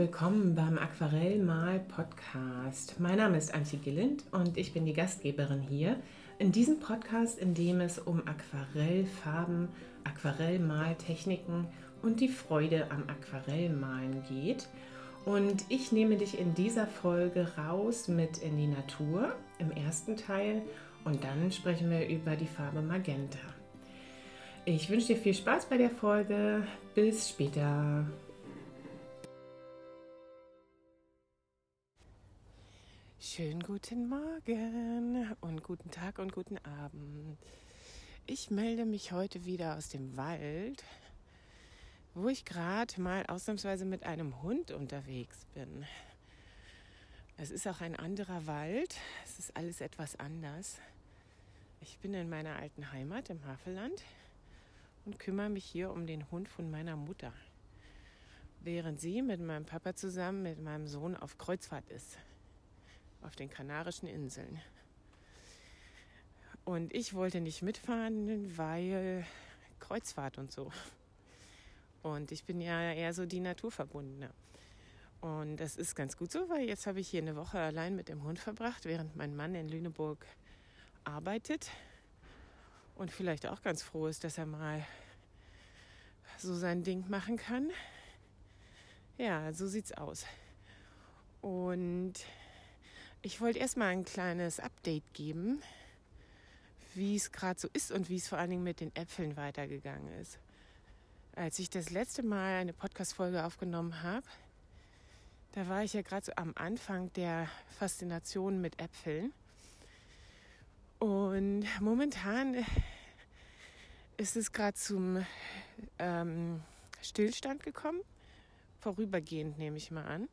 willkommen beim Aquarellmal-Podcast. Mein Name ist Antje Gillind und ich bin die Gastgeberin hier in diesem Podcast, in dem es um Aquarellfarben, Aquarellmaltechniken und die Freude am Aquarellmalen geht. Und ich nehme dich in dieser Folge raus mit in die Natur im ersten Teil und dann sprechen wir über die Farbe Magenta. Ich wünsche dir viel Spaß bei der Folge. Bis später. Schönen guten Morgen und guten Tag und guten Abend. Ich melde mich heute wieder aus dem Wald, wo ich gerade mal ausnahmsweise mit einem Hund unterwegs bin. Es ist auch ein anderer Wald, es ist alles etwas anders. Ich bin in meiner alten Heimat im Havelland und kümmere mich hier um den Hund von meiner Mutter, während sie mit meinem Papa zusammen mit meinem Sohn auf Kreuzfahrt ist auf den Kanarischen Inseln. Und ich wollte nicht mitfahren, weil Kreuzfahrt und so. Und ich bin ja eher so die Naturverbundene. Und das ist ganz gut so, weil jetzt habe ich hier eine Woche allein mit dem Hund verbracht, während mein Mann in Lüneburg arbeitet. Und vielleicht auch ganz froh ist, dass er mal so sein Ding machen kann. Ja, so sieht's aus. Und ich wollte erstmal ein kleines Update geben, wie es gerade so ist und wie es vor allen Dingen mit den Äpfeln weitergegangen ist. Als ich das letzte Mal eine Podcast-Folge aufgenommen habe, da war ich ja gerade so am Anfang der Faszination mit Äpfeln. Und momentan ist es gerade zum ähm, Stillstand gekommen. Vorübergehend nehme ich mal an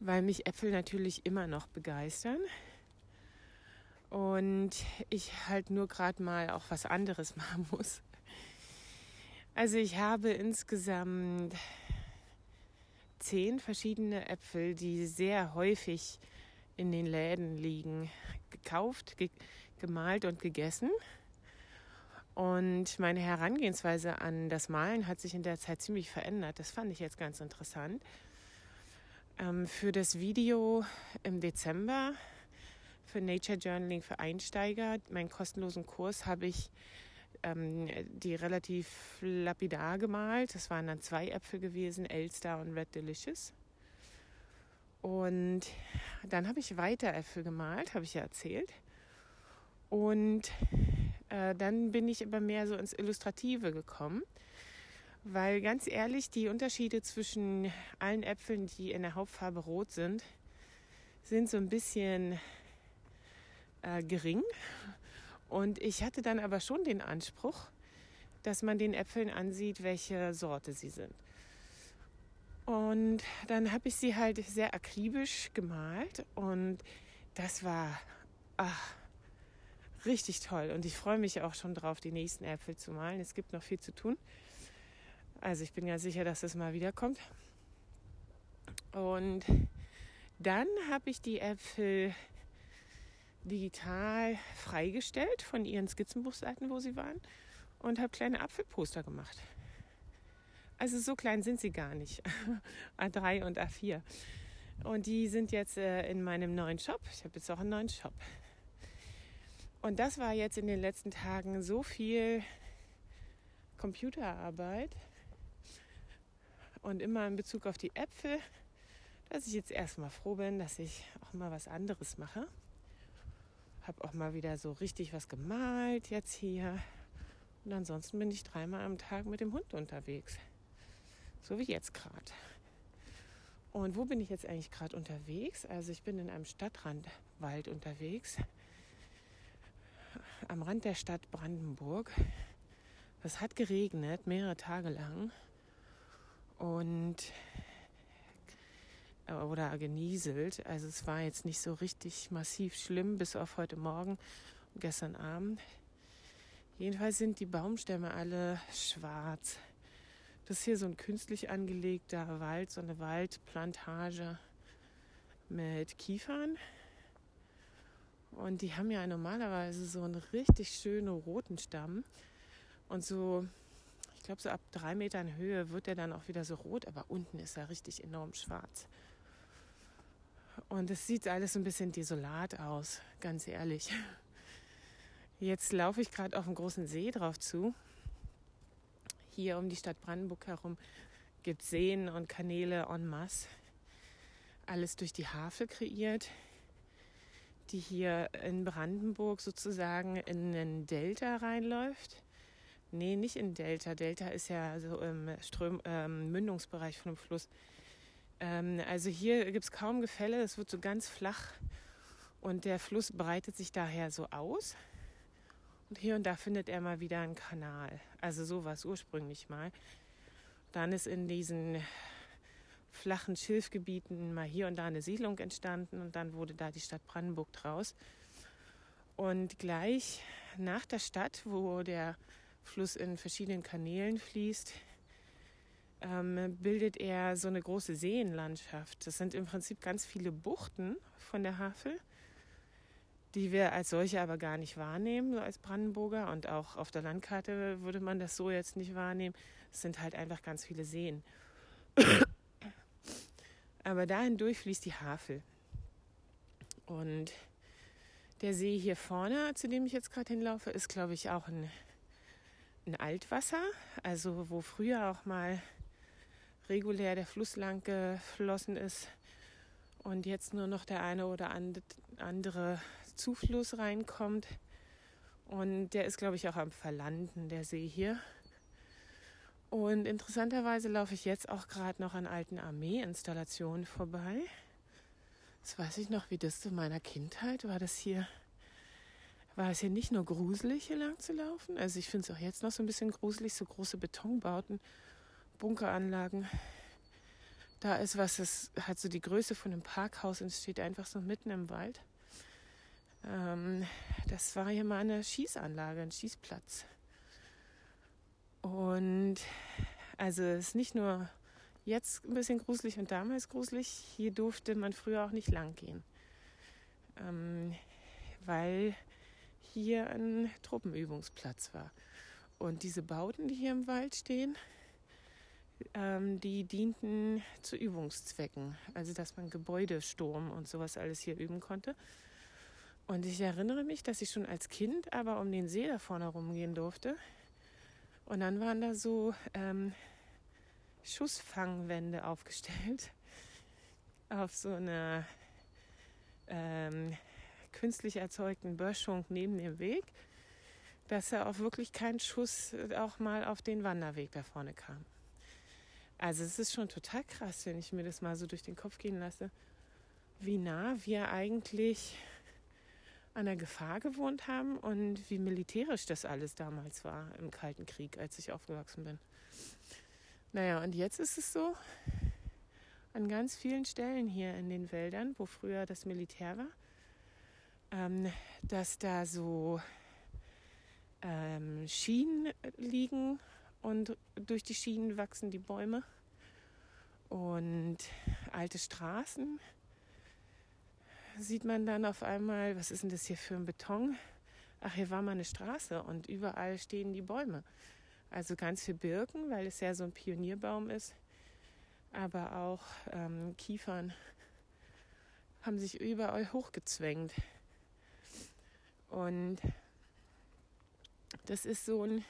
weil mich Äpfel natürlich immer noch begeistern. Und ich halt nur gerade mal auch was anderes machen muss. Also ich habe insgesamt zehn verschiedene Äpfel, die sehr häufig in den Läden liegen, gekauft, ge gemalt und gegessen. Und meine Herangehensweise an das Malen hat sich in der Zeit ziemlich verändert. Das fand ich jetzt ganz interessant. Ähm, für das Video im Dezember für Nature Journaling für Einsteiger, meinen kostenlosen Kurs, habe ich ähm, die relativ lapidar gemalt. Das waren dann zwei Äpfel gewesen, Elster und Red Delicious. Und dann habe ich weiter Äpfel gemalt, habe ich ja erzählt. Und äh, dann bin ich aber mehr so ins Illustrative gekommen. Weil ganz ehrlich, die Unterschiede zwischen allen Äpfeln, die in der Hauptfarbe rot sind, sind so ein bisschen äh, gering. Und ich hatte dann aber schon den Anspruch, dass man den Äpfeln ansieht, welche Sorte sie sind. Und dann habe ich sie halt sehr akribisch gemalt und das war ach, richtig toll. Und ich freue mich auch schon drauf, die nächsten Äpfel zu malen. Es gibt noch viel zu tun. Also ich bin ja sicher, dass es mal wiederkommt. Und dann habe ich die Äpfel digital freigestellt von ihren Skizzenbuchseiten, wo sie waren, und habe kleine Apfelposter gemacht. Also so klein sind sie gar nicht. A3 und A4. Und die sind jetzt äh, in meinem neuen Shop. Ich habe jetzt auch einen neuen Shop. Und das war jetzt in den letzten Tagen so viel Computerarbeit, und immer in Bezug auf die Äpfel, dass ich jetzt erstmal froh bin, dass ich auch mal was anderes mache. Habe auch mal wieder so richtig was gemalt jetzt hier. Und ansonsten bin ich dreimal am Tag mit dem Hund unterwegs. So wie jetzt gerade. Und wo bin ich jetzt eigentlich gerade unterwegs? Also ich bin in einem Stadtrandwald unterwegs. Am Rand der Stadt Brandenburg. Es hat geregnet, mehrere Tage lang und äh, oder genieselt. Also es war jetzt nicht so richtig massiv schlimm, bis auf heute Morgen und gestern Abend. Jedenfalls sind die Baumstämme alle schwarz. Das ist hier so ein künstlich angelegter Wald, so eine Waldplantage mit Kiefern. Und die haben ja normalerweise so einen richtig schönen roten Stamm. Und so ich glaube, so ab drei Metern Höhe wird er dann auch wieder so rot, aber unten ist er richtig enorm schwarz. Und es sieht alles ein bisschen desolat aus, ganz ehrlich. Jetzt laufe ich gerade auf einen großen See drauf zu. Hier um die Stadt Brandenburg herum gibt es Seen und Kanäle en masse. Alles durch die Havel kreiert, die hier in Brandenburg sozusagen in einen Delta reinläuft. Nee, nicht in Delta. Delta ist ja so im Ström, ähm, Mündungsbereich von dem Fluss. Ähm, also hier gibt es kaum Gefälle, es wird so ganz flach und der Fluss breitet sich daher so aus. Und hier und da findet er mal wieder einen Kanal. Also so war es ursprünglich mal. Dann ist in diesen flachen Schilfgebieten mal hier und da eine Siedlung entstanden und dann wurde da die Stadt Brandenburg draus. Und gleich nach der Stadt, wo der Fluss in verschiedenen Kanälen fließt, ähm, bildet er so eine große Seenlandschaft. Das sind im Prinzip ganz viele Buchten von der Havel, die wir als solche aber gar nicht wahrnehmen, so als Brandenburger. Und auch auf der Landkarte würde man das so jetzt nicht wahrnehmen. Es sind halt einfach ganz viele Seen. aber dahin durchfließt die Havel. Und der See hier vorne, zu dem ich jetzt gerade hinlaufe, ist, glaube ich, auch ein, ein Altwasser. Also wo früher auch mal regulär der Fluss lang geflossen ist und jetzt nur noch der eine oder andere Zufluss reinkommt. Und der ist, glaube ich, auch am Verlanden, der See hier. Und interessanterweise laufe ich jetzt auch gerade noch an alten Armeeinstallationen vorbei. Das weiß ich noch, wie das zu meiner Kindheit war. Das hier war es hier nicht nur gruselig, hier lang zu laufen. Also ich finde es auch jetzt noch so ein bisschen gruselig, so große Betonbauten Bunkeranlagen. Da ist was, das hat so die Größe von einem Parkhaus und steht einfach so mitten im Wald. Ähm, das war hier mal eine Schießanlage, ein Schießplatz. Und also es ist nicht nur jetzt ein bisschen gruselig und damals gruselig. Hier durfte man früher auch nicht lang gehen, ähm, weil hier ein Truppenübungsplatz war. Und diese Bauten, die hier im Wald stehen, ähm, die dienten zu Übungszwecken, also dass man Gebäudesturm und sowas alles hier üben konnte. Und ich erinnere mich, dass ich schon als Kind aber um den See da vorne rumgehen durfte. Und dann waren da so ähm, Schussfangwände aufgestellt auf so einer ähm, künstlich erzeugten Böschung neben dem Weg, dass er auch wirklich kein Schuss auch mal auf den Wanderweg da vorne kam. Also es ist schon total krass, wenn ich mir das mal so durch den Kopf gehen lasse, wie nah wir eigentlich an der Gefahr gewohnt haben und wie militärisch das alles damals war im Kalten Krieg, als ich aufgewachsen bin. Naja, und jetzt ist es so, an ganz vielen Stellen hier in den Wäldern, wo früher das Militär war, ähm, dass da so ähm, Schienen liegen und durch die Schienen wachsen die Bäume und alte Straßen sieht man dann auf einmal, was ist denn das hier für ein Beton? Ach, hier war mal eine Straße und überall stehen die Bäume. Also ganz viel Birken, weil es ja so ein Pionierbaum ist, aber auch ähm, Kiefern haben sich überall hochgezwängt. Und das ist so ein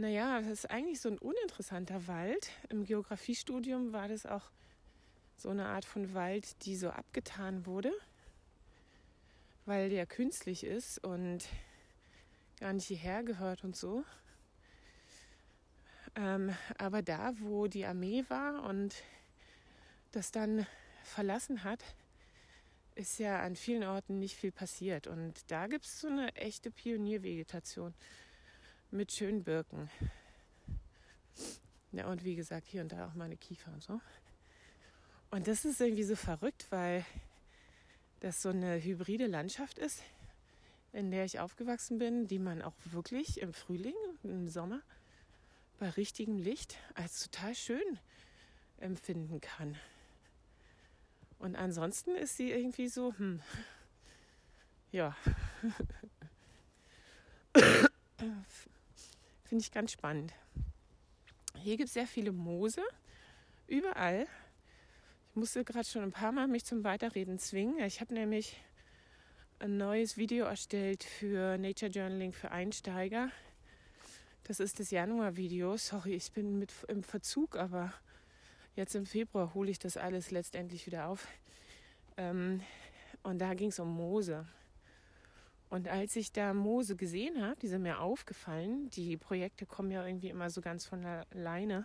naja, das ist eigentlich so ein uninteressanter Wald. Im Geografiestudium war das auch so eine Art von Wald, die so abgetan wurde, weil der künstlich ist und gar nicht hierher gehört und so. Ähm, aber da, wo die Armee war und das dann verlassen hat, ist ja an vielen Orten nicht viel passiert. Und da gibt es so eine echte Pioniervegetation mit schönen Birken. Ja, und wie gesagt, hier und da auch meine Kiefer und so. Und das ist irgendwie so verrückt, weil das so eine hybride Landschaft ist, in der ich aufgewachsen bin, die man auch wirklich im Frühling, im Sommer bei richtigem Licht als total schön empfinden kann. Und ansonsten ist sie irgendwie so, hm, ja. Finde ich ganz spannend. Hier gibt es sehr viele Moose, überall. Ich musste gerade schon ein paar Mal mich zum Weiterreden zwingen. Ich habe nämlich ein neues Video erstellt für Nature Journaling für Einsteiger. Das ist das Januar-Video. Sorry, ich bin mit im Verzug, aber jetzt im Februar hole ich das alles letztendlich wieder auf. Ähm, und da ging es um Moose. Und als ich da Moose gesehen habe, die sind mir aufgefallen. Die Projekte kommen ja irgendwie immer so ganz von alleine.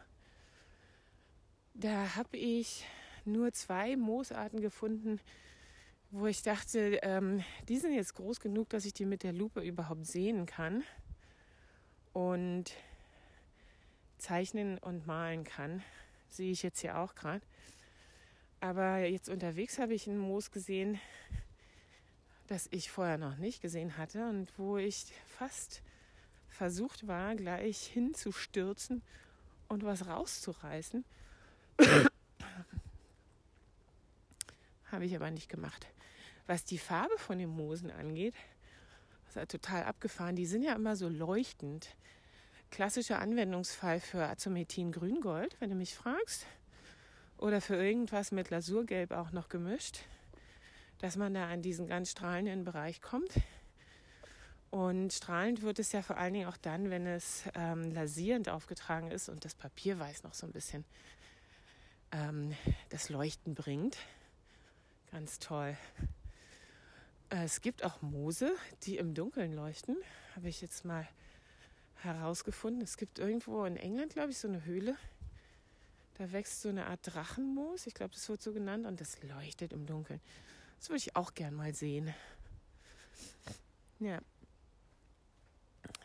Da habe ich nur zwei Moosarten gefunden, wo ich dachte, ähm, die sind jetzt groß genug, dass ich die mit der Lupe überhaupt sehen kann und zeichnen und malen kann. Sehe ich jetzt hier auch gerade. Aber jetzt unterwegs habe ich ein Moos gesehen, das ich vorher noch nicht gesehen hatte und wo ich fast versucht war, gleich hinzustürzen und was rauszureißen. habe ich aber nicht gemacht. Was die Farbe von den Moosen angeht, ist ja total abgefahren. Die sind ja immer so leuchtend. Klassischer Anwendungsfall für Azomethin Grüngold, wenn du mich fragst. Oder für irgendwas mit Lasurgelb auch noch gemischt dass man da an diesen ganz strahlenden Bereich kommt. Und strahlend wird es ja vor allen Dingen auch dann, wenn es ähm, lasierend aufgetragen ist und das Papierweiß noch so ein bisschen ähm, das Leuchten bringt. Ganz toll. Äh, es gibt auch Moose, die im Dunkeln leuchten. Habe ich jetzt mal herausgefunden. Es gibt irgendwo in England, glaube ich, so eine Höhle. Da wächst so eine Art Drachenmoos. Ich glaube, das wird so genannt. Und das leuchtet im Dunkeln. Das würde ich auch gern mal sehen. Ja.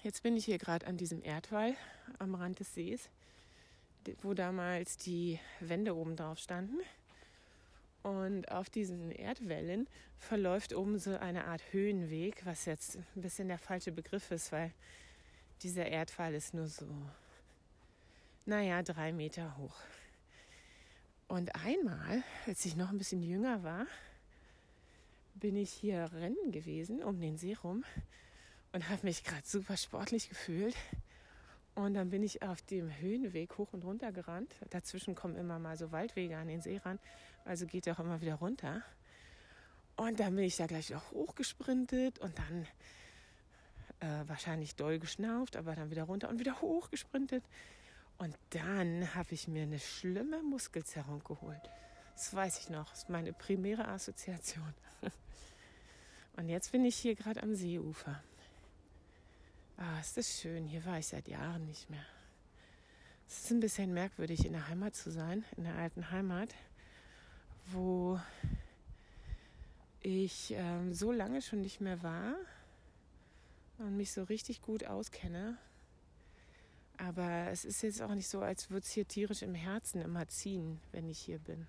Jetzt bin ich hier gerade an diesem Erdwall am Rand des Sees, wo damals die Wände oben drauf standen. Und auf diesen Erdwellen verläuft oben so eine Art Höhenweg, was jetzt ein bisschen der falsche Begriff ist, weil dieser Erdwall ist nur so, naja, drei Meter hoch. Und einmal, als ich noch ein bisschen jünger war, bin ich hier rennen gewesen um den See rum und habe mich gerade super sportlich gefühlt. Und dann bin ich auf dem Höhenweg hoch und runter gerannt. Dazwischen kommen immer mal so Waldwege an den See ran, also geht er auch immer wieder runter. Und dann bin ich da gleich auch hochgesprintet und dann äh, wahrscheinlich doll geschnauft, aber dann wieder runter und wieder hochgesprintet. Und dann habe ich mir eine schlimme Muskelzerrung geholt. Das weiß ich noch. Das ist meine primäre Assoziation. Und jetzt bin ich hier gerade am Seeufer. Ah, ist das schön. Hier war ich seit Jahren nicht mehr. Es ist ein bisschen merkwürdig, in der Heimat zu sein, in der alten Heimat, wo ich ähm, so lange schon nicht mehr war und mich so richtig gut auskenne. Aber es ist jetzt auch nicht so, als würde es hier tierisch im Herzen immer ziehen, wenn ich hier bin.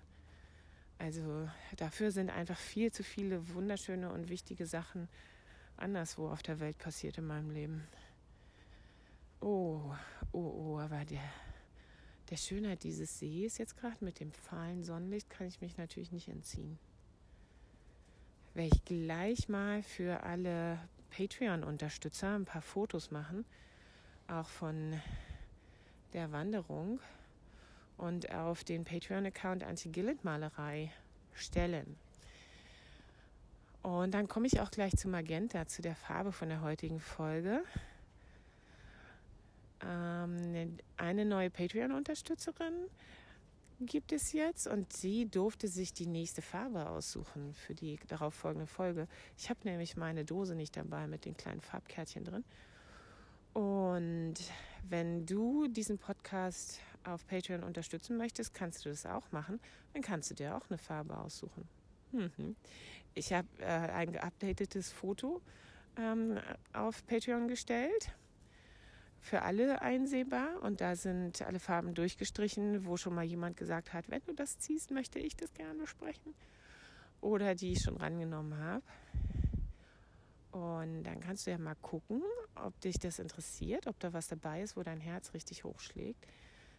Also dafür sind einfach viel zu viele wunderschöne und wichtige Sachen anderswo auf der Welt passiert in meinem Leben. Oh, oh, oh, aber der, der Schönheit dieses Sees jetzt gerade mit dem fahlen Sonnenlicht kann ich mich natürlich nicht entziehen. Werde ich gleich mal für alle Patreon-Unterstützer ein paar Fotos machen, auch von der Wanderung und auf den Patreon-Account Anti-Gillet-Malerei stellen. Und dann komme ich auch gleich zu Magenta, zu der Farbe von der heutigen Folge. Ähm, eine neue Patreon-Unterstützerin gibt es jetzt und sie durfte sich die nächste Farbe aussuchen für die darauf folgende Folge. Ich habe nämlich meine Dose nicht dabei mit den kleinen Farbkärtchen drin. Und wenn du diesen Podcast auf Patreon unterstützen möchtest, kannst du das auch machen. Dann kannst du dir auch eine Farbe aussuchen. Mhm. Ich habe äh, ein geupdatetes Foto ähm, auf Patreon gestellt. Für alle einsehbar und da sind alle Farben durchgestrichen, wo schon mal jemand gesagt hat, wenn du das ziehst, möchte ich das gerne besprechen. Oder die ich schon rangenommen habe. Und dann kannst du ja mal gucken, ob dich das interessiert, ob da was dabei ist, wo dein Herz richtig hochschlägt.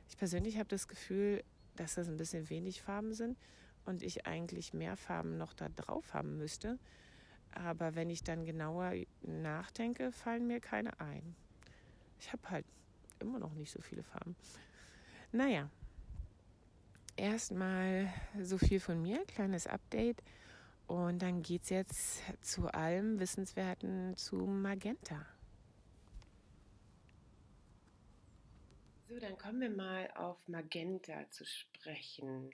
Ich persönlich habe das Gefühl, dass das ein bisschen wenig Farben sind und ich eigentlich mehr Farben noch da drauf haben müsste. Aber wenn ich dann genauer nachdenke, fallen mir keine ein. Ich habe halt immer noch nicht so viele Farben. Naja, erstmal so viel von mir, kleines Update. Und dann geht es jetzt zu allem Wissenswerten zu Magenta. So, dann kommen wir mal auf Magenta zu sprechen.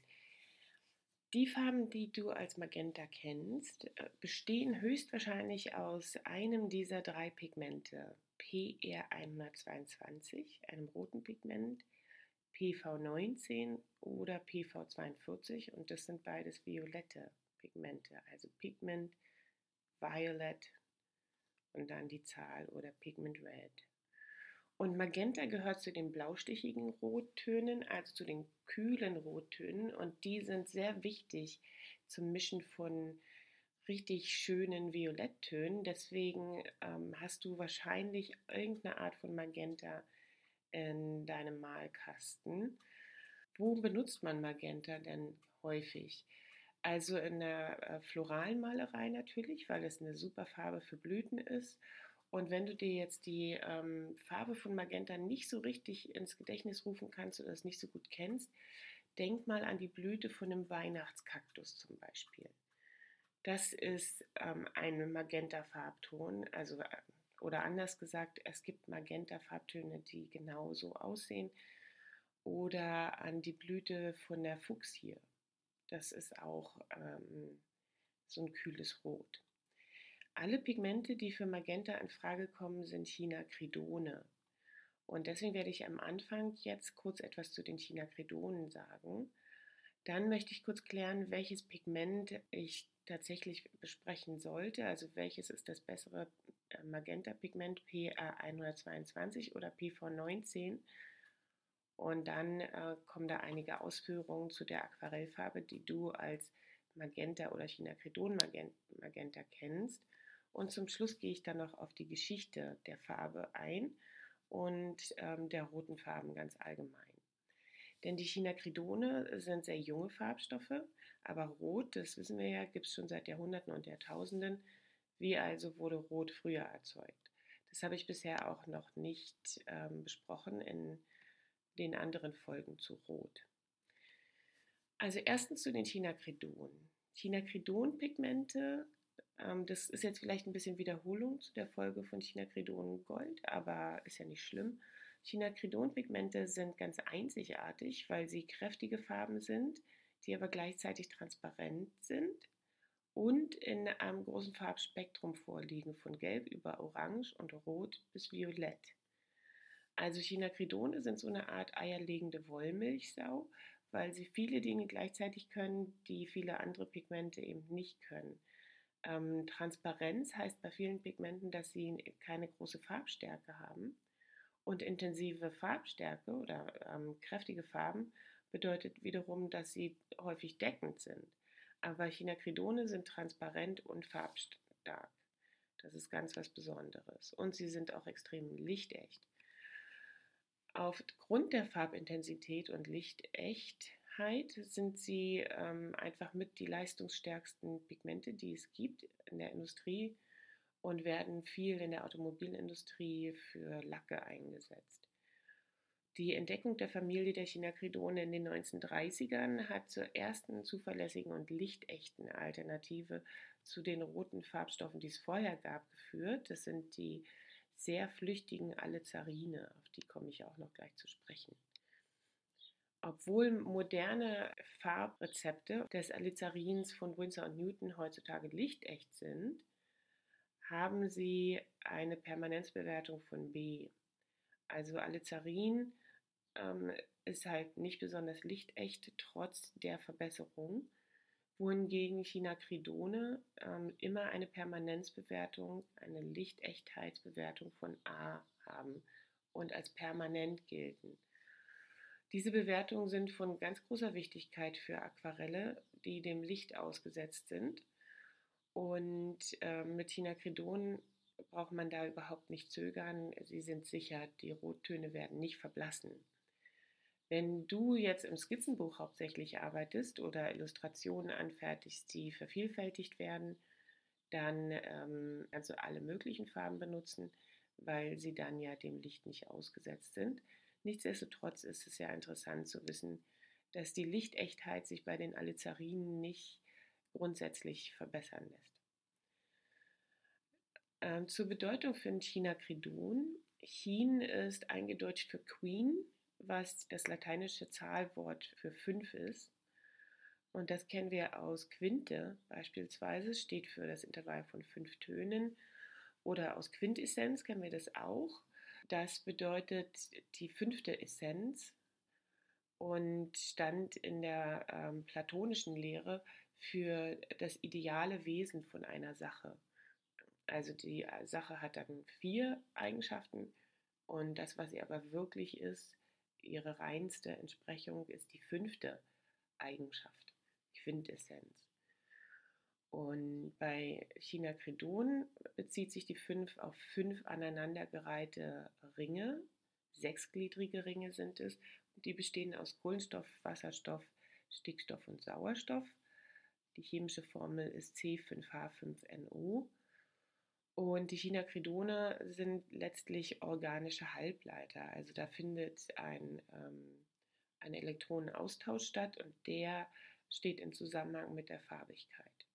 Die Farben, die du als Magenta kennst, äh, bestehen höchstwahrscheinlich aus einem dieser drei Pigmente. PR122, einem roten Pigment, PV19 oder PV42 und das sind beides violette Pigmente, also Pigment Violet und dann die Zahl oder Pigment Red. Und Magenta gehört zu den blaustichigen Rottönen, also zu den kühlen Rottönen und die sind sehr wichtig zum Mischen von richtig schönen Violetttönen. Deswegen ähm, hast du wahrscheinlich irgendeine Art von Magenta in deinem Malkasten. Wo benutzt man Magenta denn häufig? Also in der äh, floralen Malerei natürlich, weil es eine super Farbe für Blüten ist. Und wenn du dir jetzt die ähm, Farbe von Magenta nicht so richtig ins Gedächtnis rufen kannst oder es nicht so gut kennst, denk mal an die Blüte von einem Weihnachtskaktus zum Beispiel. Das ist ähm, ein Magenta-Farbton, also äh, oder anders gesagt, es gibt Magenta-Farbtöne, die genauso aussehen. Oder an die Blüte von der Fuchsie. Das ist auch ähm, so ein kühles Rot. Alle Pigmente, die für Magenta in Frage kommen, sind Chinacridone. Und deswegen werde ich am Anfang jetzt kurz etwas zu den Chinacridonen sagen. Dann möchte ich kurz klären, welches Pigment ich tatsächlich besprechen sollte. Also welches ist das bessere äh, Magenta-Pigment PA122 oder PV19? Und dann äh, kommen da einige Ausführungen zu der Aquarellfarbe, die du als Magenta oder Chinacridon Magenta kennst. Und zum Schluss gehe ich dann noch auf die Geschichte der Farbe ein und ähm, der roten Farben ganz allgemein. Denn die Chinacridone sind sehr junge Farbstoffe, aber Rot, das wissen wir ja, gibt es schon seit Jahrhunderten und Jahrtausenden. Wie also wurde Rot früher erzeugt? Das habe ich bisher auch noch nicht ähm, besprochen in den anderen Folgen zu Rot. Also erstens zu den Chinacridonen. Chinacridon-Pigmente, ähm, das ist jetzt vielleicht ein bisschen Wiederholung zu der Folge von Chinacridon Gold, aber ist ja nicht schlimm. Chinacridon-Pigmente sind ganz einzigartig, weil sie kräftige Farben sind, die aber gleichzeitig transparent sind und in einem großen Farbspektrum vorliegen, von Gelb über Orange und Rot bis Violett. Also Chinacridone sind so eine Art eierlegende Wollmilchsau, weil sie viele Dinge gleichzeitig können, die viele andere Pigmente eben nicht können. Ähm, Transparenz heißt bei vielen Pigmenten, dass sie keine große Farbstärke haben. Und intensive Farbstärke oder ähm, kräftige Farben bedeutet wiederum, dass sie häufig deckend sind. Aber Chinacridone sind transparent und farbstark. Das ist ganz was Besonderes. Und sie sind auch extrem lichtecht. Aufgrund der Farbintensität und Lichtechtheit sind sie ähm, einfach mit die leistungsstärksten Pigmente, die es gibt in der Industrie und werden viel in der Automobilindustrie für Lacke eingesetzt. Die Entdeckung der Familie der Chinacridone in den 1930ern hat zur ersten zuverlässigen und lichtechten Alternative zu den roten Farbstoffen, die es vorher gab, geführt. Das sind die sehr flüchtigen Alizarine, auf die komme ich auch noch gleich zu sprechen. Obwohl moderne Farbrezepte des Alizarins von Winsor und Newton heutzutage lichtecht sind, haben sie eine Permanenzbewertung von B. Also Alizarin ähm, ist halt nicht besonders lichtecht, trotz der Verbesserung wohingegen Chinacridone ähm, immer eine Permanenzbewertung, eine Lichtechtheitsbewertung von A haben und als permanent gelten. Diese Bewertungen sind von ganz großer Wichtigkeit für Aquarelle, die dem Licht ausgesetzt sind. Und äh, mit Chinacridon braucht man da überhaupt nicht zögern. Sie sind sicher, die Rottöne werden nicht verblassen. Wenn du jetzt im Skizzenbuch hauptsächlich arbeitest oder Illustrationen anfertigst, die vervielfältigt werden, dann ähm, du alle möglichen Farben benutzen, weil sie dann ja dem Licht nicht ausgesetzt sind. Nichtsdestotrotz ist es ja interessant zu wissen, dass die Lichtechtheit sich bei den Alizarinen nicht grundsätzlich verbessern lässt. Ähm, zur Bedeutung für Chinacridon. Chin ist eingedeutscht für Queen, was das lateinische Zahlwort für fünf ist. Und das kennen wir aus Quinte beispielsweise, steht für das Intervall von fünf Tönen. Oder aus Quintessenz kennen wir das auch. Das bedeutet die fünfte Essenz und stand in der ähm, platonischen Lehre für das ideale Wesen von einer Sache. Also die äh, Sache hat dann vier Eigenschaften und das, was sie aber wirklich ist, ihre reinste Entsprechung ist die fünfte Eigenschaft, Quintessenz. Und bei China Credon bezieht sich die fünf auf fünf aneinandergereihte Ringe, sechsgliedrige Ringe sind es, die bestehen aus Kohlenstoff, Wasserstoff, Stickstoff und Sauerstoff. Die chemische Formel ist C5H5NO. Und die Chinacridone sind letztlich organische Halbleiter. Also da findet ein, ähm, ein Elektronenaustausch statt und der steht in Zusammenhang mit der Farbigkeit.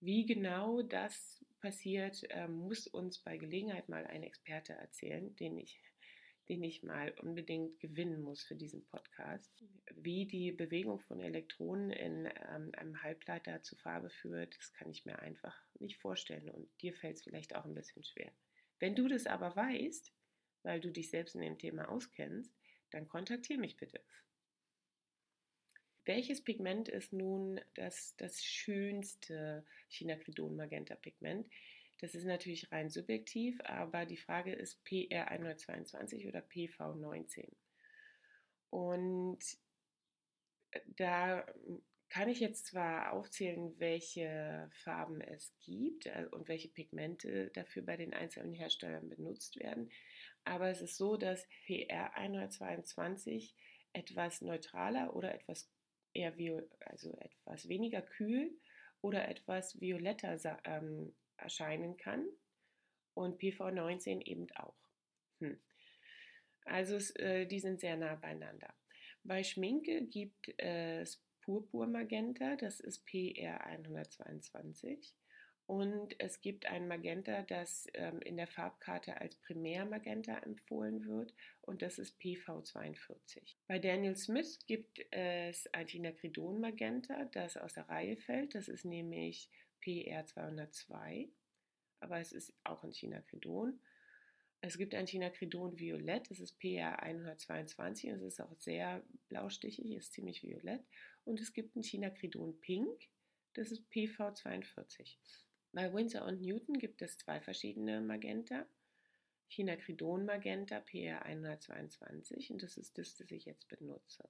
Wie genau das passiert, äh, muss uns bei Gelegenheit mal ein Experte erzählen, den ich den ich mal unbedingt gewinnen muss für diesen Podcast, wie die Bewegung von Elektronen in ähm, einem Halbleiter zu Farbe führt, das kann ich mir einfach nicht vorstellen und dir fällt es vielleicht auch ein bisschen schwer. Wenn du das aber weißt, weil du dich selbst in dem Thema auskennst, dann kontaktiere mich bitte. Welches Pigment ist nun das, das schönste Chinacridon-Magenta-Pigment? Das ist natürlich rein subjektiv, aber die Frage ist PR 122 oder PV 19. Und äh, da kann ich jetzt zwar aufzählen, welche Farben es gibt äh, und welche Pigmente dafür bei den einzelnen Herstellern benutzt werden, aber es ist so, dass PR 122 etwas neutraler oder etwas eher also etwas weniger kühl oder etwas violetter ähm, erscheinen kann und PV19 eben auch. Hm. Also äh, die sind sehr nah beieinander. Bei Schminke gibt es Purpurmagenta, das ist PR 122. Und es gibt ein Magenta, das ähm, in der Farbkarte als Primärmagenta empfohlen wird und das ist PV42. Bei Daniel Smith gibt es ein Tinacridon Magenta, das aus der Reihe fällt. Das ist nämlich PR202, aber es ist auch ein Chinacridon. Es gibt ein Chinacridon Violett, das ist PR122 und es ist auch sehr blaustichig, ist ziemlich violett. Und es gibt ein Chinacridon Pink, das ist PV42. Bei Windsor und Newton gibt es zwei verschiedene Magenta. Chinacridon Magenta PR122 und das ist das, das ich jetzt benutze.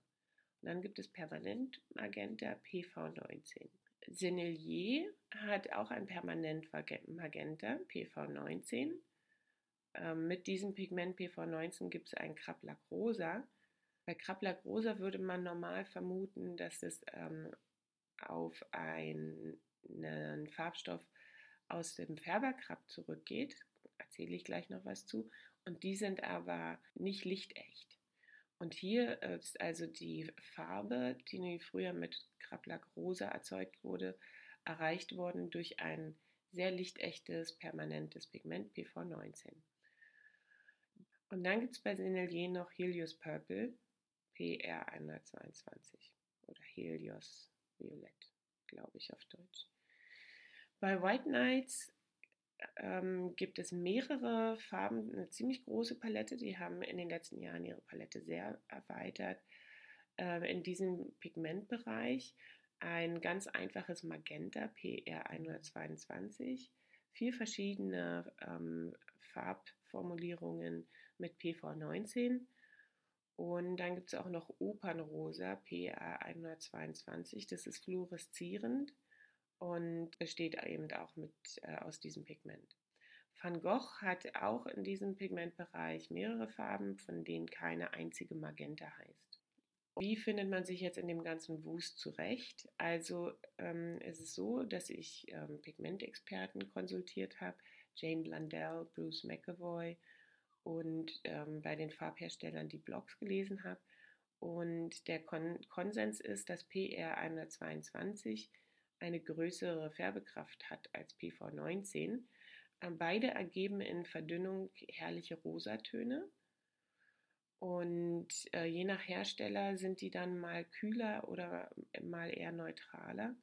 Und dann gibt es Permanent Magenta PV19. Sennelier hat auch ein Permanent Magenta, PV19. Ähm, mit diesem Pigment PV19 gibt es ein Krablack Rosa. Bei Krablack Rosa würde man normal vermuten, dass es ähm, auf einen, einen Farbstoff aus dem Färberkrab zurückgeht. Erzähle ich gleich noch was zu. Und die sind aber nicht lichtecht. Und hier ist also die Farbe, die früher mit Krablack Rosa erzeugt wurde, erreicht worden durch ein sehr lichtechtes, permanentes Pigment PV19. Und dann gibt es bei Sennelier noch Helios Purple PR122 oder Helios Violett, glaube ich auf Deutsch. Bei White Nights ähm, gibt es mehrere Farben, eine ziemlich große Palette. Die haben in den letzten Jahren ihre Palette sehr erweitert. Äh, in diesem Pigmentbereich ein ganz einfaches Magenta PR122, vier verschiedene ähm, Farbformulierungen mit PV19 und dann gibt es auch noch Opernrosa PA122, das ist fluoreszierend und besteht eben auch mit, äh, aus diesem Pigment. Van Gogh hat auch in diesem Pigmentbereich mehrere Farben, von denen keine einzige Magenta heißt. Wie findet man sich jetzt in dem ganzen Wust zurecht? Also ähm, es ist so, dass ich ähm, Pigmentexperten konsultiert habe, Jane Blundell, Bruce McAvoy und ähm, bei den Farbherstellern die Blogs gelesen habe. Und der Kon Konsens ist, dass PR 122 eine größere Färbekraft hat als PV19. Ähm, beide ergeben in Verdünnung herrliche Rosatöne. Und äh, je nach Hersteller sind die dann mal kühler oder mal eher neutraler.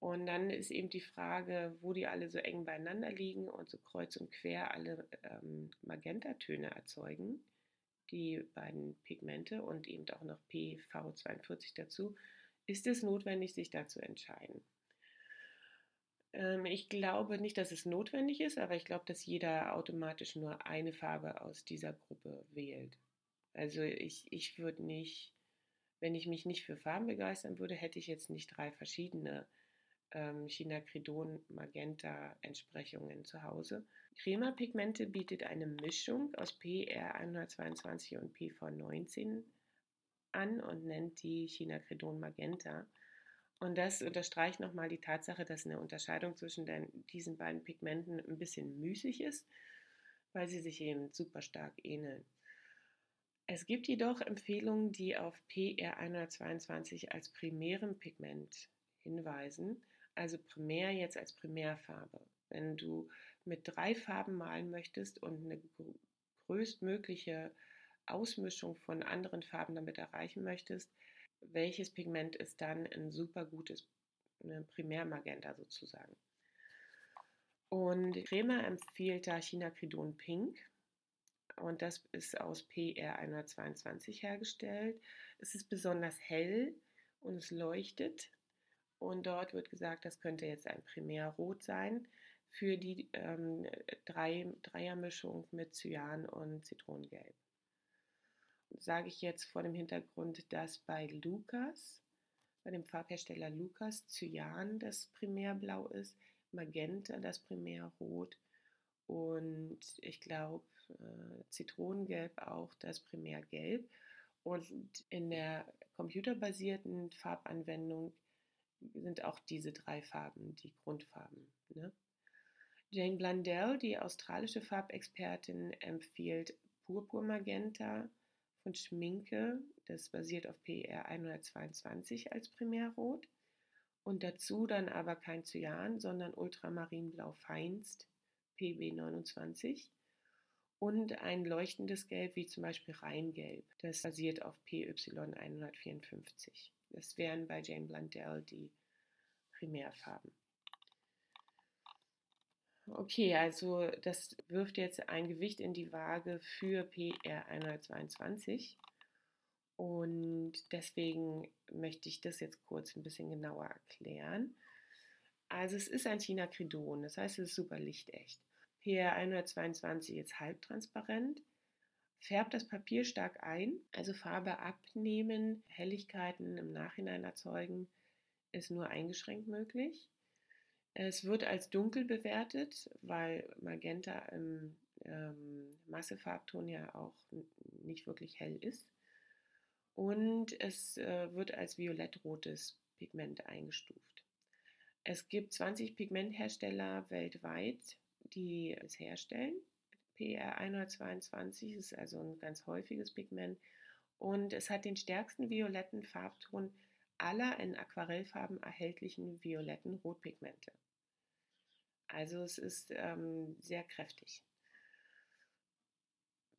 Und dann ist eben die Frage, wo die alle so eng beieinander liegen und so kreuz und quer alle ähm, Magentatöne erzeugen, die beiden Pigmente und eben auch noch PV42 dazu, ist es notwendig, sich da zu entscheiden. Ähm, ich glaube nicht, dass es notwendig ist, aber ich glaube, dass jeder automatisch nur eine Farbe aus dieser Gruppe wählt. Also ich, ich würde nicht, wenn ich mich nicht für Farben begeistern würde, hätte ich jetzt nicht drei verschiedene ähm, Chinacridon Magenta Entsprechungen zu Hause. Crema Pigmente bietet eine Mischung aus PR122 und PV19 an und nennt die Chinacridon Magenta. Und das unterstreicht nochmal die Tatsache, dass eine Unterscheidung zwischen den, diesen beiden Pigmenten ein bisschen müßig ist, weil sie sich eben super stark ähneln. Es gibt jedoch Empfehlungen, die auf PR122 als primären Pigment hinweisen also primär jetzt als Primärfarbe. Wenn du mit drei Farben malen möchtest und eine größtmögliche Ausmischung von anderen Farben damit erreichen möchtest, welches Pigment ist dann ein super gutes Primärmagenta sozusagen. Und Crema empfiehlt da Chinacridon Pink und das ist aus PR122 hergestellt. Es ist besonders hell und es leuchtet und dort wird gesagt, das könnte jetzt ein Primärrot sein für die ähm, drei, Dreiermischung mit Cyan und Zitronengelb. Sage ich jetzt vor dem Hintergrund, dass bei Lukas, bei dem Farbhersteller Lukas, Cyan das Primärblau ist, Magenta das Primärrot und ich glaube äh, Zitronengelb auch das Primärgelb. Und in der computerbasierten Farbanwendung sind auch diese drei Farben die Grundfarben. Ne? Jane Blundell, die australische Farbexpertin, empfiehlt Purpurmagenta von Schminke, das basiert auf PR 122 als Primärrot. Und dazu dann aber kein Cyan, sondern Ultramarinblau Feinst, PB 29. Und ein leuchtendes Gelb wie zum Beispiel Rheingelb, das basiert auf PY 154. Das wären bei Jane Blundell die Primärfarben. Okay, also das wirft jetzt ein Gewicht in die Waage für PR 122 und deswegen möchte ich das jetzt kurz ein bisschen genauer erklären. Also es ist ein Chinacridon, das heißt es ist super lichtecht. PR 122 ist halbtransparent, Färbt das Papier stark ein, also Farbe abnehmen, Helligkeiten im Nachhinein erzeugen, ist nur eingeschränkt möglich. Es wird als dunkel bewertet, weil Magenta im ähm, Massefarbton ja auch nicht wirklich hell ist. Und es äh, wird als violettrotes Pigment eingestuft. Es gibt 20 Pigmenthersteller weltweit, die es herstellen. PR 122 ist also ein ganz häufiges Pigment und es hat den stärksten violetten Farbton aller in Aquarellfarben erhältlichen violetten Rotpigmente. Also es ist ähm, sehr kräftig.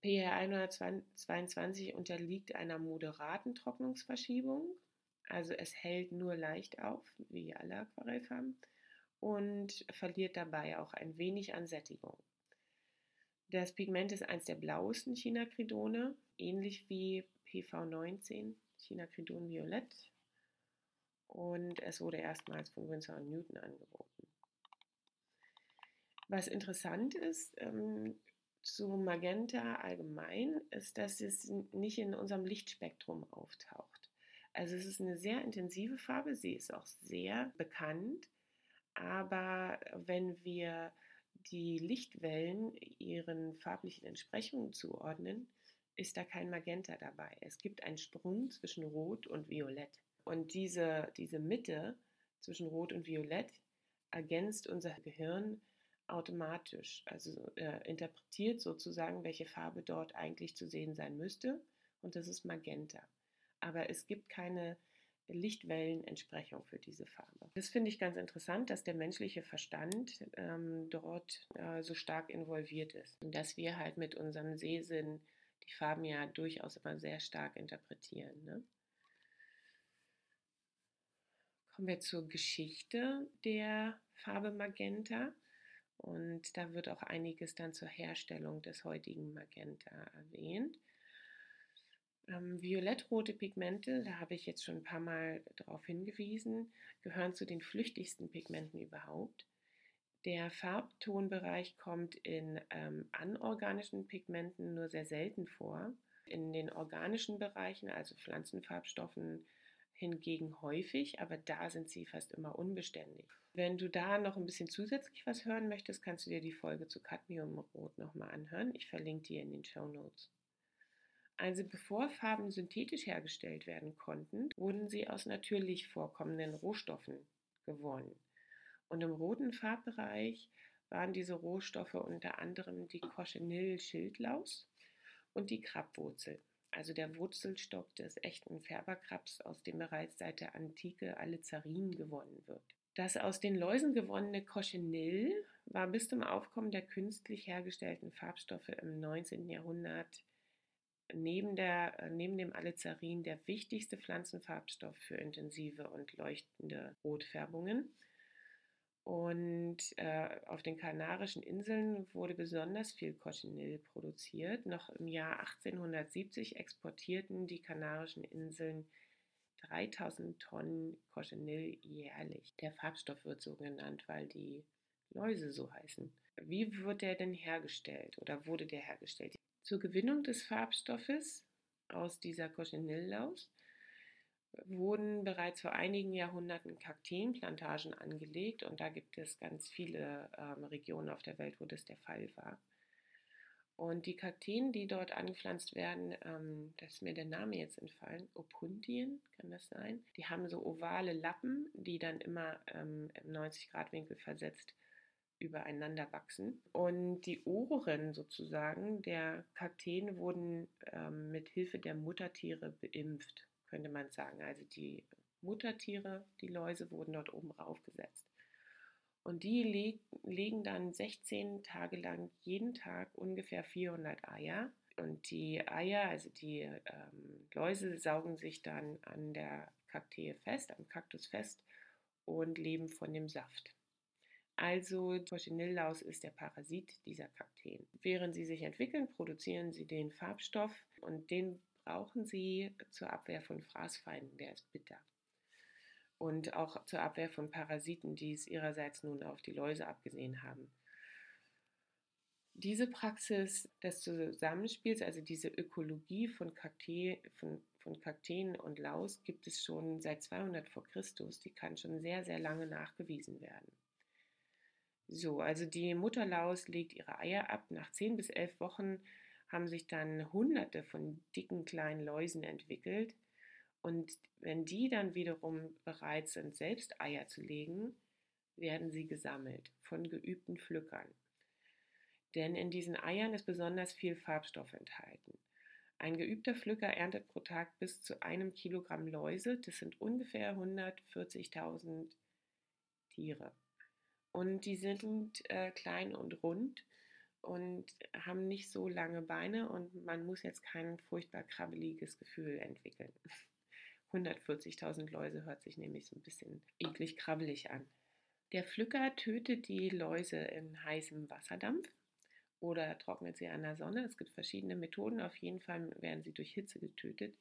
PR 122 unterliegt einer moderaten Trocknungsverschiebung, also es hält nur leicht auf, wie alle Aquarellfarben, und verliert dabei auch ein wenig an Sättigung. Das Pigment ist eines der blauesten Chinacridone, ähnlich wie PV19, Chinacridon Violett. Und es wurde erstmals von Winsor Newton angeboten. Was interessant ist ähm, zu Magenta allgemein, ist, dass es nicht in unserem Lichtspektrum auftaucht. Also es ist eine sehr intensive Farbe, sie ist auch sehr bekannt, aber wenn wir die Lichtwellen ihren farblichen Entsprechungen zuordnen, ist da kein Magenta dabei. Es gibt einen Sprung zwischen Rot und Violett. Und diese, diese Mitte zwischen Rot und Violett ergänzt unser Gehirn automatisch, also äh, interpretiert sozusagen, welche Farbe dort eigentlich zu sehen sein müsste. Und das ist Magenta. Aber es gibt keine Lichtwellenentsprechung für diese Farbe. Das finde ich ganz interessant, dass der menschliche Verstand ähm, dort äh, so stark involviert ist. Und dass wir halt mit unserem Sehsinn die Farben ja durchaus immer sehr stark interpretieren. Ne? Kommen wir zur Geschichte der Farbe Magenta. Und da wird auch einiges dann zur Herstellung des heutigen Magenta erwähnt. Ähm, violettrote Pigmente, da habe ich jetzt schon ein paar Mal darauf hingewiesen, gehören zu den flüchtigsten Pigmenten überhaupt. Der Farbtonbereich kommt in ähm, anorganischen Pigmenten nur sehr selten vor. In den organischen Bereichen, also Pflanzenfarbstoffen, hingegen häufig, aber da sind sie fast immer unbeständig. Wenn du da noch ein bisschen zusätzlich was hören möchtest, kannst du dir die Folge zu Cadmiumrot nochmal anhören. Ich verlinke die in den Show Notes. Also bevor Farben synthetisch hergestellt werden konnten, wurden sie aus natürlich vorkommenden Rohstoffen gewonnen. Und im roten Farbbereich waren diese Rohstoffe unter anderem die Cochineal-Schildlaus und die Krabbwurzel, also der Wurzelstock des echten Färberkrabs, aus dem bereits seit der Antike Alizarin gewonnen wird. Das aus den Läusen gewonnene Cochineal war bis zum Aufkommen der künstlich hergestellten Farbstoffe im 19. Jahrhundert neben, der, äh, neben dem Alizarin der wichtigste Pflanzenfarbstoff für intensive und leuchtende Rotfärbungen. Und äh, auf den Kanarischen Inseln wurde besonders viel Cochineal produziert. Noch im Jahr 1870 exportierten die Kanarischen Inseln 3000 Tonnen Cochineal jährlich. Der Farbstoff wird so genannt, weil die Läuse so heißen. Wie wird der denn hergestellt oder wurde der hergestellt? Zur Gewinnung des Farbstoffes aus dieser Cochenilllaus wurden bereits vor einigen Jahrhunderten Kakteenplantagen angelegt und da gibt es ganz viele ähm, Regionen auf der Welt, wo das der Fall war. Und die Kakteen, die dort angepflanzt werden, ähm, das ist mir der Name jetzt entfallen, Opuntien kann das sein, die haben so ovale Lappen, die dann immer ähm, im 90-Grad-Winkel versetzt übereinander wachsen. Und die Ohren sozusagen der Kakteen wurden ähm, mit Hilfe der Muttertiere beimpft, könnte man sagen. Also die Muttertiere, die Läuse, wurden dort oben raufgesetzt. Und die leg legen dann 16 Tage lang jeden Tag ungefähr 400 Eier. Und die Eier, also die ähm, Läuse, saugen sich dann an der Kaktee fest, am Kaktus fest und leben von dem Saft. Also Cochinilllaus ist der Parasit dieser Kakteen. Während sie sich entwickeln, produzieren sie den Farbstoff und den brauchen sie zur Abwehr von Fraßfeinden, der ist bitter. Und auch zur Abwehr von Parasiten, die es ihrerseits nun auf die Läuse abgesehen haben. Diese Praxis des Zusammenspiels, also diese Ökologie von, Kaktee, von, von Kakteen und Laus, gibt es schon seit 200 vor Christus. Die kann schon sehr, sehr lange nachgewiesen werden. So, also die Mutterlaus legt ihre Eier ab. Nach zehn bis elf Wochen haben sich dann hunderte von dicken kleinen Läusen entwickelt. Und wenn die dann wiederum bereit sind, selbst Eier zu legen, werden sie gesammelt von geübten Pflückern. Denn in diesen Eiern ist besonders viel Farbstoff enthalten. Ein geübter Pflücker erntet pro Tag bis zu einem Kilogramm Läuse. Das sind ungefähr 140.000 Tiere. Und die sind äh, klein und rund und haben nicht so lange Beine und man muss jetzt kein furchtbar krabbeliges Gefühl entwickeln. 140.000 Läuse hört sich nämlich so ein bisschen eklig krabbelig an. Der Pflücker tötet die Läuse in heißem Wasserdampf oder trocknet sie an der Sonne. Es gibt verschiedene Methoden. Auf jeden Fall werden sie durch Hitze getötet.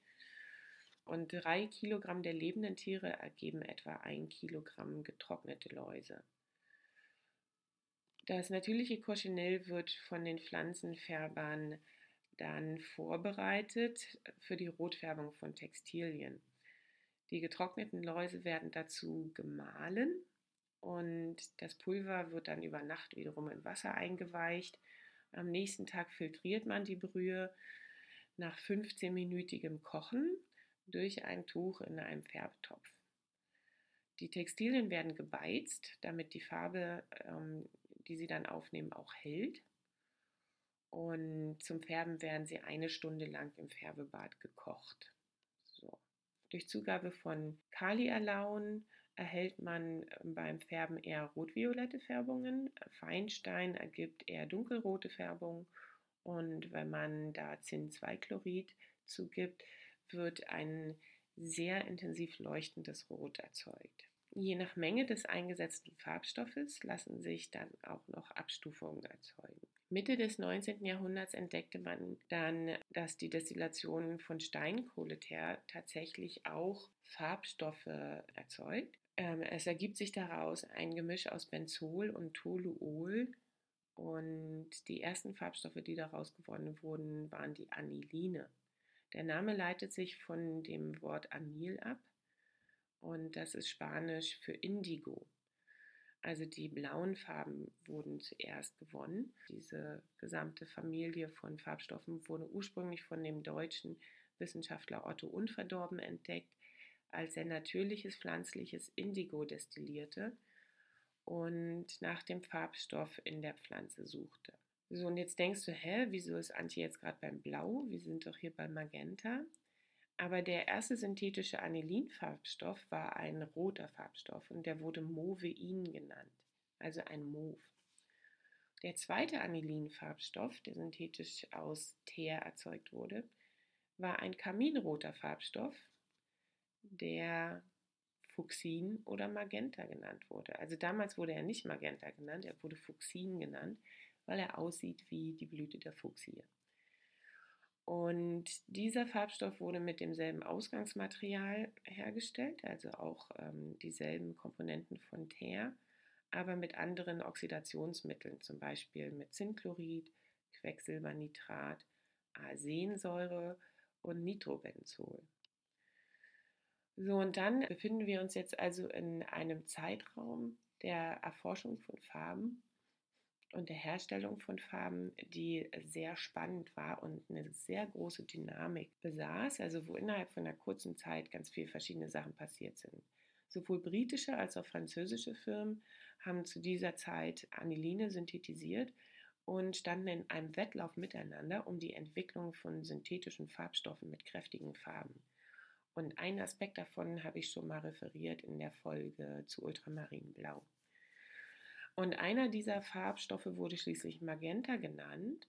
Und drei Kilogramm der lebenden Tiere ergeben etwa ein Kilogramm getrocknete Läuse. Das natürliche Cochineal wird von den Pflanzenfärbern dann vorbereitet für die Rotfärbung von Textilien. Die getrockneten Läuse werden dazu gemahlen und das Pulver wird dann über Nacht wiederum in Wasser eingeweicht. Am nächsten Tag filtriert man die Brühe nach 15-minütigem Kochen durch ein Tuch in einem Färbtopf. Die Textilien werden gebeizt, damit die Farbe ähm, die sie dann aufnehmen, auch hält. Und zum Färben werden sie eine Stunde lang im Färbebad gekocht. So. Durch Zugabe von Kalialaun erhält man ähm, beim Färben eher rot-violette Färbungen. Feinstein ergibt eher dunkelrote Färbung. Und wenn man da Zinn-2-Chlorid zugibt, wird ein sehr intensiv leuchtendes Rot erzeugt. Je nach Menge des eingesetzten Farbstoffes lassen sich dann auch noch Abstufungen erzeugen. Mitte des 19. Jahrhunderts entdeckte man dann, dass die Destillation von Steinkohleteer tatsächlich auch Farbstoffe erzeugt. Ähm, es ergibt sich daraus ein Gemisch aus Benzol und Toluol. Und die ersten Farbstoffe, die daraus gewonnen wurden, waren die Aniline. Der Name leitet sich von dem Wort Anil ab und das ist Spanisch für Indigo. Also die blauen Farben wurden zuerst gewonnen. Diese gesamte Familie von Farbstoffen wurde ursprünglich von dem deutschen Wissenschaftler Otto Unverdorben entdeckt, als er natürliches pflanzliches Indigo destillierte und nach dem Farbstoff in der Pflanze suchte. So, und jetzt denkst du, hä, wieso ist Antje jetzt gerade beim Blau? Wir sind doch hier beim Magenta. Aber der erste synthetische Anilinfarbstoff war ein roter Farbstoff und der wurde Movein genannt, also ein Mauve. Der zweite Anilinfarbstoff, der synthetisch aus Teer erzeugt wurde, war ein kaminroter Farbstoff, der Fuchsin oder Magenta genannt wurde. Also damals wurde er nicht Magenta genannt, er wurde Fuchsin genannt, weil er aussieht wie die Blüte der Fuchsie. Und dieser Farbstoff wurde mit demselben Ausgangsmaterial hergestellt, also auch ähm, dieselben Komponenten von Teer, aber mit anderen Oxidationsmitteln, zum Beispiel mit Zinnchlorid, Quecksilbernitrat, Arsensäure und Nitrobenzol. So, und dann befinden wir uns jetzt also in einem Zeitraum der Erforschung von Farben und der Herstellung von Farben, die sehr spannend war und eine sehr große Dynamik besaß, also wo innerhalb von einer kurzen Zeit ganz viele verschiedene Sachen passiert sind. Sowohl britische als auch französische Firmen haben zu dieser Zeit Aniline synthetisiert und standen in einem Wettlauf miteinander um die Entwicklung von synthetischen Farbstoffen mit kräftigen Farben. Und einen Aspekt davon habe ich schon mal referiert in der Folge zu Ultramarinblau. Und einer dieser Farbstoffe wurde schließlich Magenta genannt,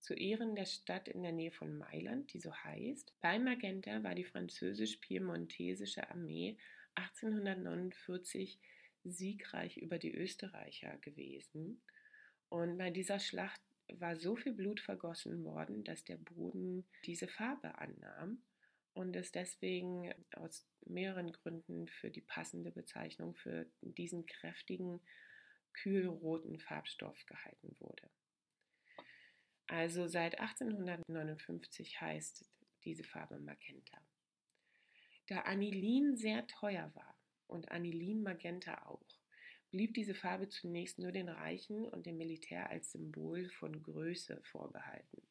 zu Ehren der Stadt in der Nähe von Mailand, die so heißt. Bei Magenta war die französisch-piemontesische Armee 1849 siegreich über die Österreicher gewesen. Und bei dieser Schlacht war so viel Blut vergossen worden, dass der Boden diese Farbe annahm und es deswegen aus mehreren Gründen für die passende Bezeichnung für diesen kräftigen kühlroten Farbstoff gehalten wurde. Also seit 1859 heißt diese Farbe Magenta. Da Anilin sehr teuer war und Anilin Magenta auch, blieb diese Farbe zunächst nur den Reichen und dem Militär als Symbol von Größe vorbehalten.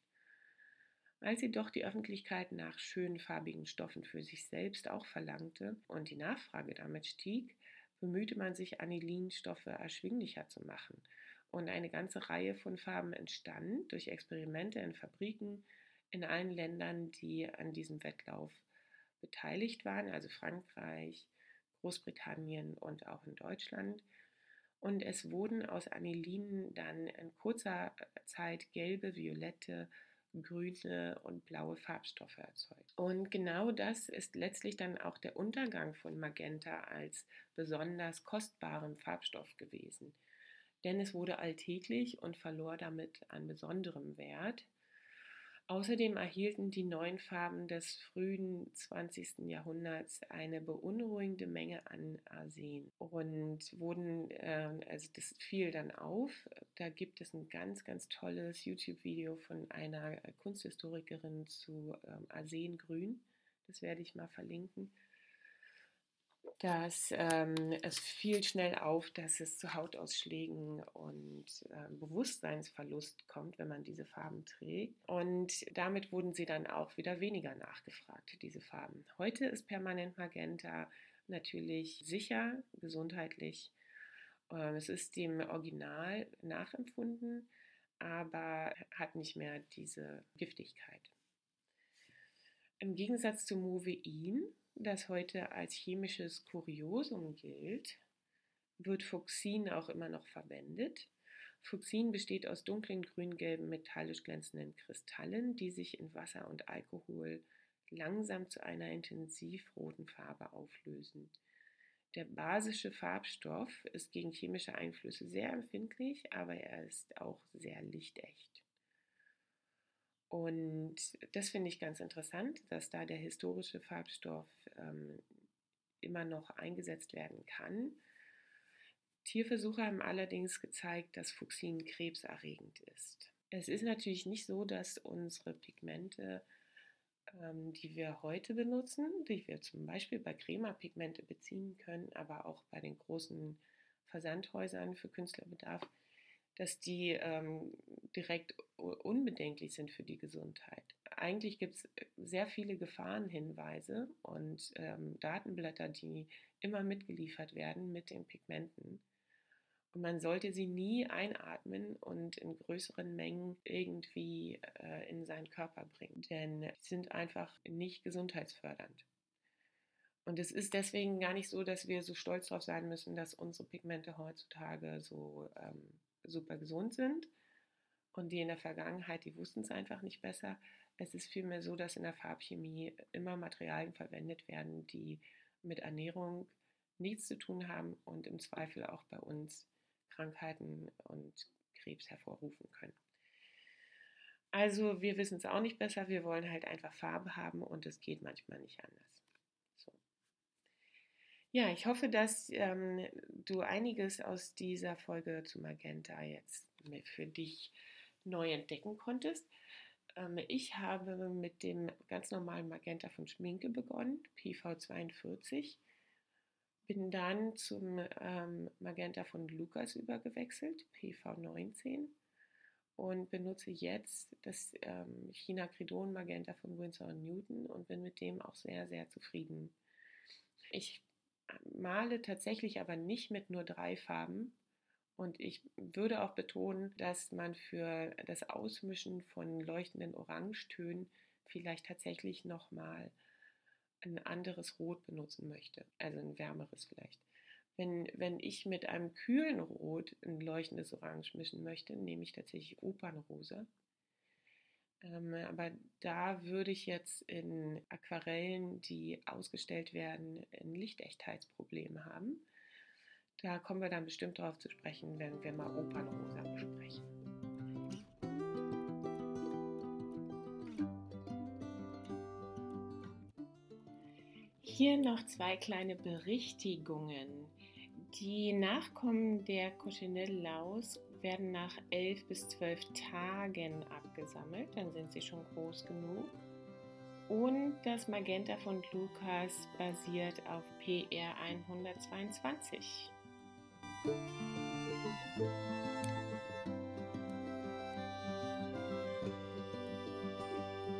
Als sie doch die Öffentlichkeit nach schönen farbigen Stoffen für sich selbst auch verlangte und die Nachfrage damit stieg, bemühte man sich, Anilinstoffe erschwinglicher zu machen. Und eine ganze Reihe von Farben entstand durch Experimente in Fabriken in allen Ländern, die an diesem Wettlauf beteiligt waren, also Frankreich, Großbritannien und auch in Deutschland. Und es wurden aus Anilinen dann in kurzer Zeit gelbe, violette, grüne und blaue Farbstoffe erzeugt. Und genau das ist letztlich dann auch der Untergang von Magenta als besonders kostbaren Farbstoff gewesen. Denn es wurde alltäglich und verlor damit an besonderem Wert. Außerdem erhielten die neuen Farben des frühen 20. Jahrhunderts eine beunruhigende Menge an Arsen und wurden, äh, also das fiel dann auf. Da gibt es ein ganz, ganz tolles YouTube-Video von einer Kunsthistorikerin zu ähm, Arsengrün. Das werde ich mal verlinken dass ähm, es fiel schnell auf, dass es zu Hautausschlägen und äh, Bewusstseinsverlust kommt, wenn man diese Farben trägt. Und damit wurden sie dann auch wieder weniger nachgefragt, diese Farben. Heute ist permanent Magenta natürlich sicher, gesundheitlich Ähm, es ist dem Original nachempfunden, aber hat nicht mehr diese Giftigkeit. Im Gegensatz zu Movein, das heute als chemisches Kuriosum gilt, wird Fuchsin auch immer noch verwendet. Fuchsin besteht aus dunklen grün-gelben metallisch glänzenden Kristallen, die sich in Wasser und Alkohol langsam zu einer intensivroten Farbe auflösen. Der basische Farbstoff ist gegen chemische Einflüsse sehr empfindlich, aber er ist auch sehr lichtecht. Und das finde ich ganz interessant, dass da der historische Farbstoff ähm, immer noch eingesetzt werden kann. Tierversuche haben allerdings gezeigt, dass Fuchsin krebserregend ist. Es ist natürlich nicht so, dass unsere Pigmente ähm, die wir heute benutzen, die wir zum Beispiel bei Crema-Pigmente beziehen können, aber auch bei den großen Versandhäusern für Künstlerbedarf, dass die ähm, direkt unbedenklich sind für die Gesundheit. Eigentlich gibt es sehr viele Gefahrenhinweise und ähm, Datenblätter, die immer mitgeliefert werden mit den Pigmenten. Und man sollte sie nie einatmen und in größeren Mengen irgendwie äh, in seinen Körper bringen, denn sie sind einfach nicht gesundheitsfördernd. Und es ist deswegen gar nicht so, dass wir so stolz darauf sein müssen, dass unsere Pigmente heutzutage so ähm, super gesund sind. Und die in der Vergangenheit, die wussten es einfach nicht besser. Es ist vielmehr so, dass in der Farbchemie immer Materialien verwendet werden, die mit Ernährung nichts zu tun haben und im Zweifel auch bei uns Krankheiten und Krebs hervorrufen können. Also wir wissen es auch nicht besser, wir wollen halt einfach Farbe haben und es geht manchmal nicht anders. Ja, ich hoffe, dass ähm, du einiges aus dieser Folge zu Magenta jetzt für dich neu entdecken konntest. Ähm, ich habe mit dem ganz normalen Magenta von Schminke begonnen, PV42 bin dann zum ähm, Magenta von Lukas übergewechselt, PV19, und benutze jetzt das ähm, China Cridon Magenta von Winsor Newton und bin mit dem auch sehr, sehr zufrieden. Ich male tatsächlich aber nicht mit nur drei Farben. Und ich würde auch betonen, dass man für das Ausmischen von leuchtenden Orangetönen vielleicht tatsächlich nochmal ein anderes Rot benutzen möchte, also ein wärmeres vielleicht. Wenn, wenn ich mit einem kühlen Rot ein leuchtendes Orange mischen möchte, nehme ich tatsächlich Opernrosa. Ähm, aber da würde ich jetzt in Aquarellen, die ausgestellt werden, ein Lichtechtheitsproblem haben. Da kommen wir dann bestimmt darauf zu sprechen, wenn wir mal Opernrosa besprechen. Hier noch zwei kleine Berichtigungen. Die Nachkommen der Cochenelle-Laus werden nach elf bis zwölf Tagen abgesammelt, dann sind sie schon groß genug. Und das Magenta von Lukas basiert auf PR 122.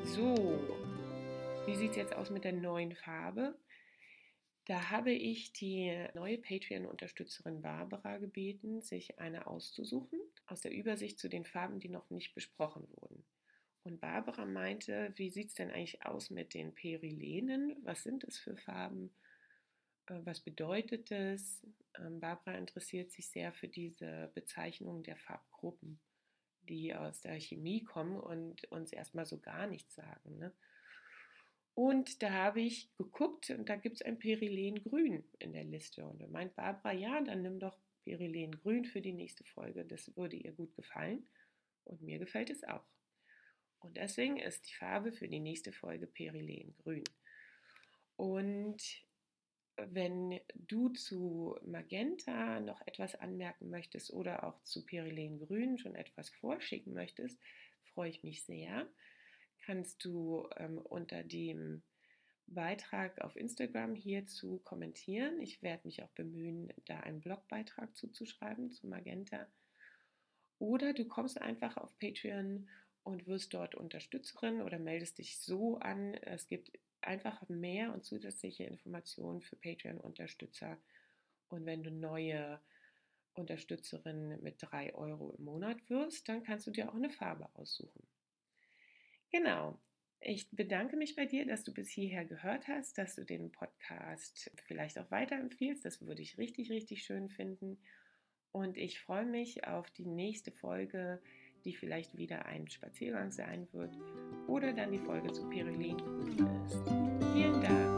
So, wie sieht es jetzt aus mit der neuen Farbe? Da habe ich die neue Patreon-Unterstützerin Barbara gebeten, sich eine auszusuchen aus der Übersicht zu den Farben, die noch nicht besprochen wurden. Und Barbara meinte, wie sieht es denn eigentlich aus mit den Perilenen? Was sind das für Farben? Äh, was bedeutet das? Ähm, Barbara interessiert sich sehr für diese Bezeichnung der Farbgruppen, die aus der Chemie kommen und uns erstmal so gar nichts sagen. Ne? Und da habe ich geguckt und da gibt es ein Perilengrün in der Liste. Und da meint Barbara, ja, dann nimm doch Perilengrün für die nächste Folge. Das würde ihr gut gefallen. Und mir gefällt es auch. Und deswegen ist die Farbe für die nächste Folge Perilengrün. Und wenn du zu Magenta noch etwas anmerken möchtest oder auch zu Perilengrün schon etwas vorschicken möchtest, freue ich mich sehr kannst du ähm, unter dem Beitrag auf Instagram hierzu kommentieren. Ich werde mich auch bemühen, da einen Blogbeitrag zuzuschreiben zu Magenta. Oder du kommst einfach auf Patreon und wirst dort Unterstützerin oder meldest dich so an. Es gibt einfach mehr und zusätzliche Informationen für Patreon-Unterstützer. Und wenn du neue Unterstützerin mit 3 Euro im Monat wirst, dann kannst du dir auch eine Farbe aussuchen. Genau. Ich bedanke mich bei dir, dass du bis hierher gehört hast, dass du den Podcast vielleicht auch weiterempfiehlst. Das würde ich richtig, richtig schön finden. Und ich freue mich auf die nächste Folge, die vielleicht wieder ein Spaziergang sein wird oder dann die Folge zu Pirulin ist. Vielen Dank.